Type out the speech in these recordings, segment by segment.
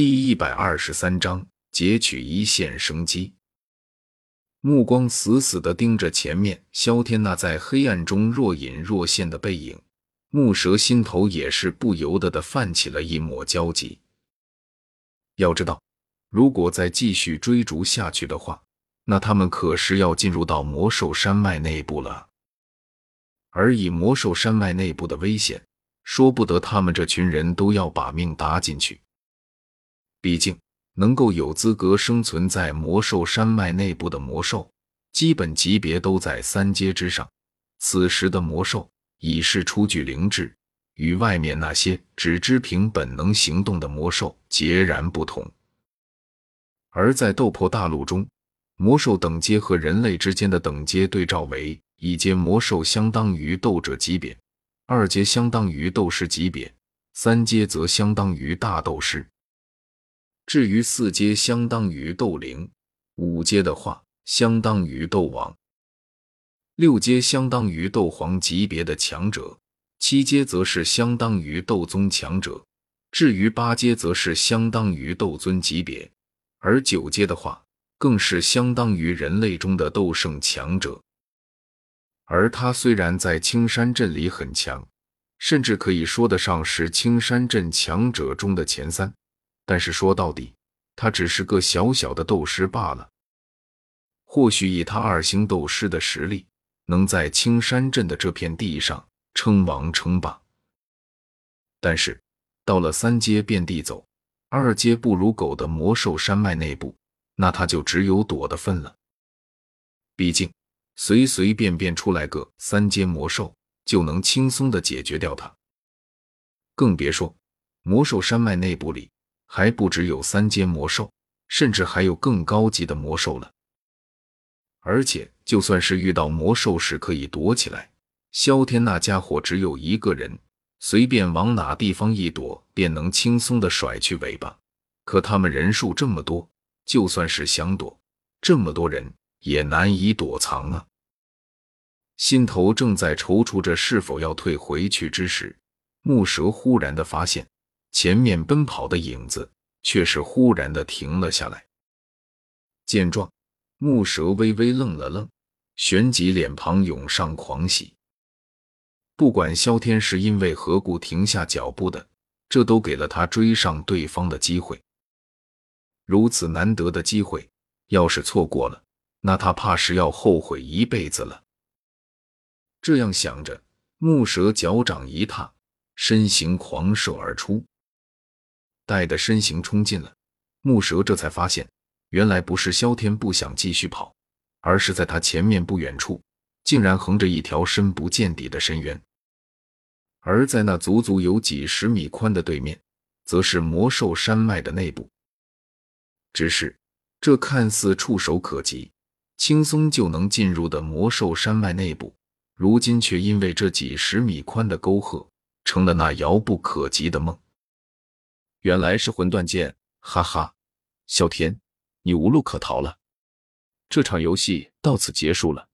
第一百二十三章截取一线生机。目光死死地盯着前面萧天那在黑暗中若隐若现的背影，木蛇心头也是不由得的泛起了一抹焦急。要知道，如果再继续追逐下去的话，那他们可是要进入到魔兽山脉内部了。而以魔兽山脉内部的危险，说不得他们这群人都要把命搭进去。毕竟，能够有资格生存在魔兽山脉内部的魔兽，基本级别都在三阶之上。此时的魔兽已是初具灵智，与外面那些只知凭本能行动的魔兽截然不同。而在斗破大陆中，魔兽等阶和人类之间的等阶对照为：一阶魔兽相当于斗者级别，二阶相当于斗师级别，三阶则相当于大斗师。至于四阶相当于斗灵，五阶的话相当于斗王，六阶相当于斗皇级别的强者，七阶则是相当于斗宗强者，至于八阶则是相当于斗尊级别，而九阶的话更是相当于人类中的斗圣强者。而他虽然在青山镇里很强，甚至可以说得上是青山镇强者中的前三。但是说到底，他只是个小小的斗师罢了。或许以他二星斗师的实力，能在青山镇的这片地上称王称霸。但是到了三阶遍地走，二阶不如狗的魔兽山脉内部，那他就只有躲的份了。毕竟随随便便出来个三阶魔兽，就能轻松的解决掉他。更别说魔兽山脉内部里。还不只有三阶魔兽，甚至还有更高级的魔兽了。而且，就算是遇到魔兽时可以躲起来，萧天那家伙只有一个人，随便往哪地方一躲，便能轻松的甩去尾巴。可他们人数这么多，就算是想躲，这么多人也难以躲藏啊！心头正在踌躇着是否要退回去之时，木蛇忽然的发现。前面奔跑的影子却是忽然的停了下来。见状，木蛇微微愣了愣，旋即脸庞涌上狂喜。不管萧天是因为何故停下脚步的，这都给了他追上对方的机会。如此难得的机会，要是错过了，那他怕是要后悔一辈子了。这样想着，木蛇脚掌一踏，身形狂射而出。带的身形冲进了，木蛇这才发现，原来不是萧天不想继续跑，而是在他前面不远处，竟然横着一条深不见底的深渊。而在那足足有几十米宽的对面，则是魔兽山脉的内部。只是这看似触手可及、轻松就能进入的魔兽山脉内部，如今却因为这几十米宽的沟壑，成了那遥不可及的梦。原来是魂断剑，哈哈！萧天，你无路可逃了。这场游戏到此结束了。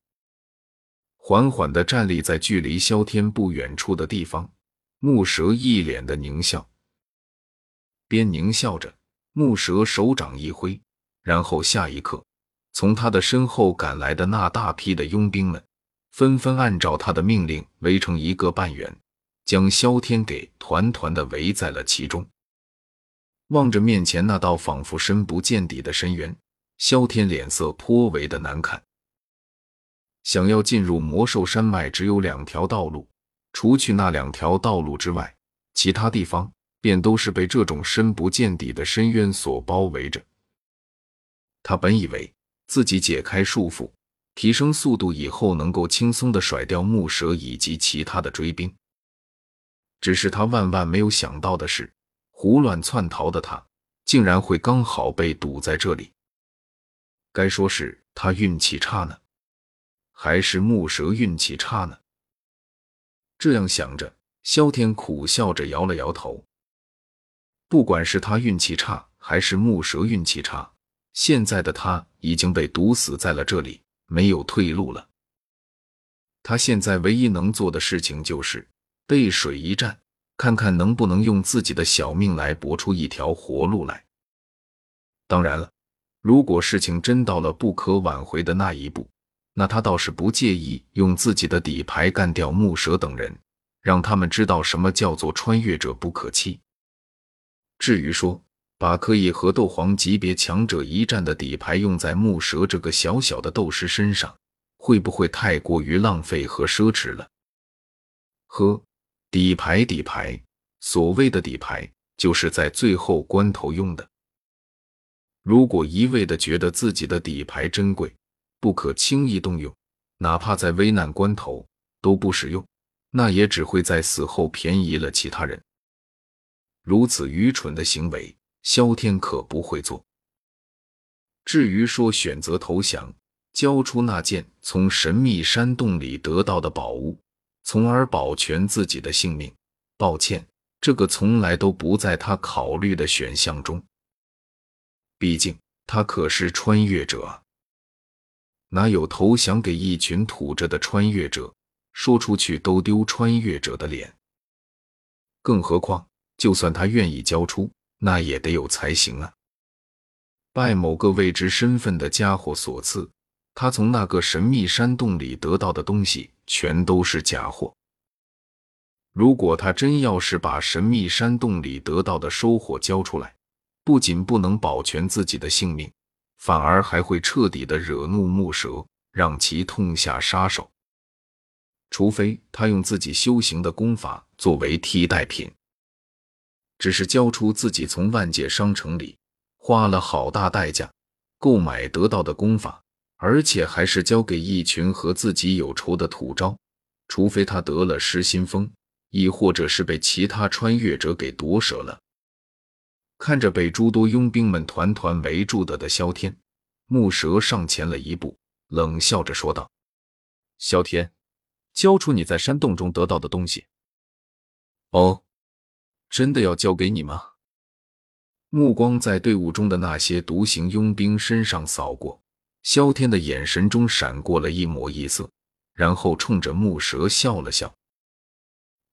缓缓的站立在距离萧天不远处的地方，木蛇一脸的狞笑。边狞笑着，木蛇手掌一挥，然后下一刻，从他的身后赶来的那大批的佣兵们，纷纷按照他的命令围成一个半圆，将萧天给团团的围在了其中。望着面前那道仿佛深不见底的深渊，萧天脸色颇为的难看。想要进入魔兽山脉，只有两条道路，除去那两条道路之外，其他地方便都是被这种深不见底的深渊所包围着。他本以为自己解开束缚，提升速度以后，能够轻松的甩掉木蛇以及其他的追兵，只是他万万没有想到的是。胡乱窜逃的他，竟然会刚好被堵在这里。该说是他运气差呢，还是木蛇运气差呢？这样想着，萧天苦笑着摇了摇头。不管是他运气差，还是木蛇运气差，现在的他已经被堵死在了这里，没有退路了。他现在唯一能做的事情就是背水一战。看看能不能用自己的小命来搏出一条活路来。当然了，如果事情真到了不可挽回的那一步，那他倒是不介意用自己的底牌干掉木蛇等人，让他们知道什么叫做穿越者不可欺。至于说把可以和斗皇级别强者一战的底牌用在木蛇这个小小的斗师身上，会不会太过于浪费和奢侈了？呵，底牌，底牌，所谓的底牌，就是在最后关头用的。如果一味的觉得自己的底牌珍贵，不可轻易动用，哪怕在危难关头都不使用，那也只会在死后便宜了其他人。如此愚蠢的行为，萧天可不会做。至于说选择投降，交出那件从神秘山洞里得到的宝物，从而保全自己的性命，抱歉，这个从来都不在他考虑的选项中。毕竟他可是穿越者啊。哪有投降给一群土着的穿越者，说出去都丢穿越者的脸？更何况，就算他愿意交出，那也得有才行啊！拜某个未知身份的家伙所赐，他从那个神秘山洞里得到的东西全都是假货。如果他真要是把神秘山洞里得到的收获交出来，不仅不能保全自己的性命。反而还会彻底的惹怒木蛇，让其痛下杀手。除非他用自己修行的功法作为替代品，只是交出自己从万界商城里花了好大代价购买得到的功法，而且还是交给一群和自己有仇的土招。除非他得了失心疯，亦或者是被其他穿越者给夺舍了。看着被诸多佣兵们团团围住的的萧天，木蛇上前了一步，冷笑着说道：“萧天，交出你在山洞中得到的东西。”“哦，真的要交给你吗？”目光在队伍中的那些独行佣兵身上扫过，萧天的眼神中闪过了一抹异色，然后冲着木蛇笑了笑。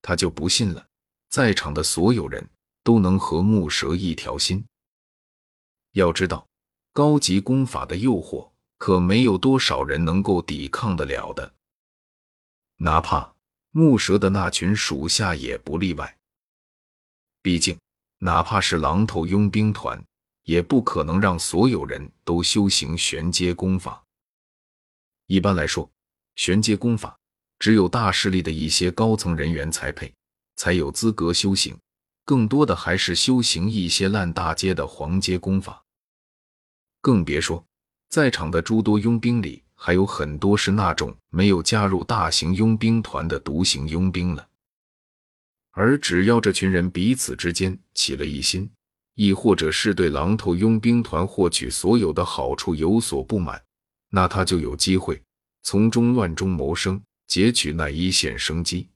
他就不信了，在场的所有人。都能和木蛇一条心。要知道，高级功法的诱惑可没有多少人能够抵抗得了的，哪怕木蛇的那群属下也不例外。毕竟，哪怕是狼头佣兵团，也不可能让所有人都修行玄阶功法。一般来说，玄阶功法只有大势力的一些高层人员才配，才有资格修行。更多的还是修行一些烂大街的黄阶功法，更别说在场的诸多佣兵里，还有很多是那种没有加入大型佣兵团的独行佣兵了。而只要这群人彼此之间起了异心，亦或者是对狼头佣兵团获取所有的好处有所不满，那他就有机会从中乱中谋生，截取那一线生机。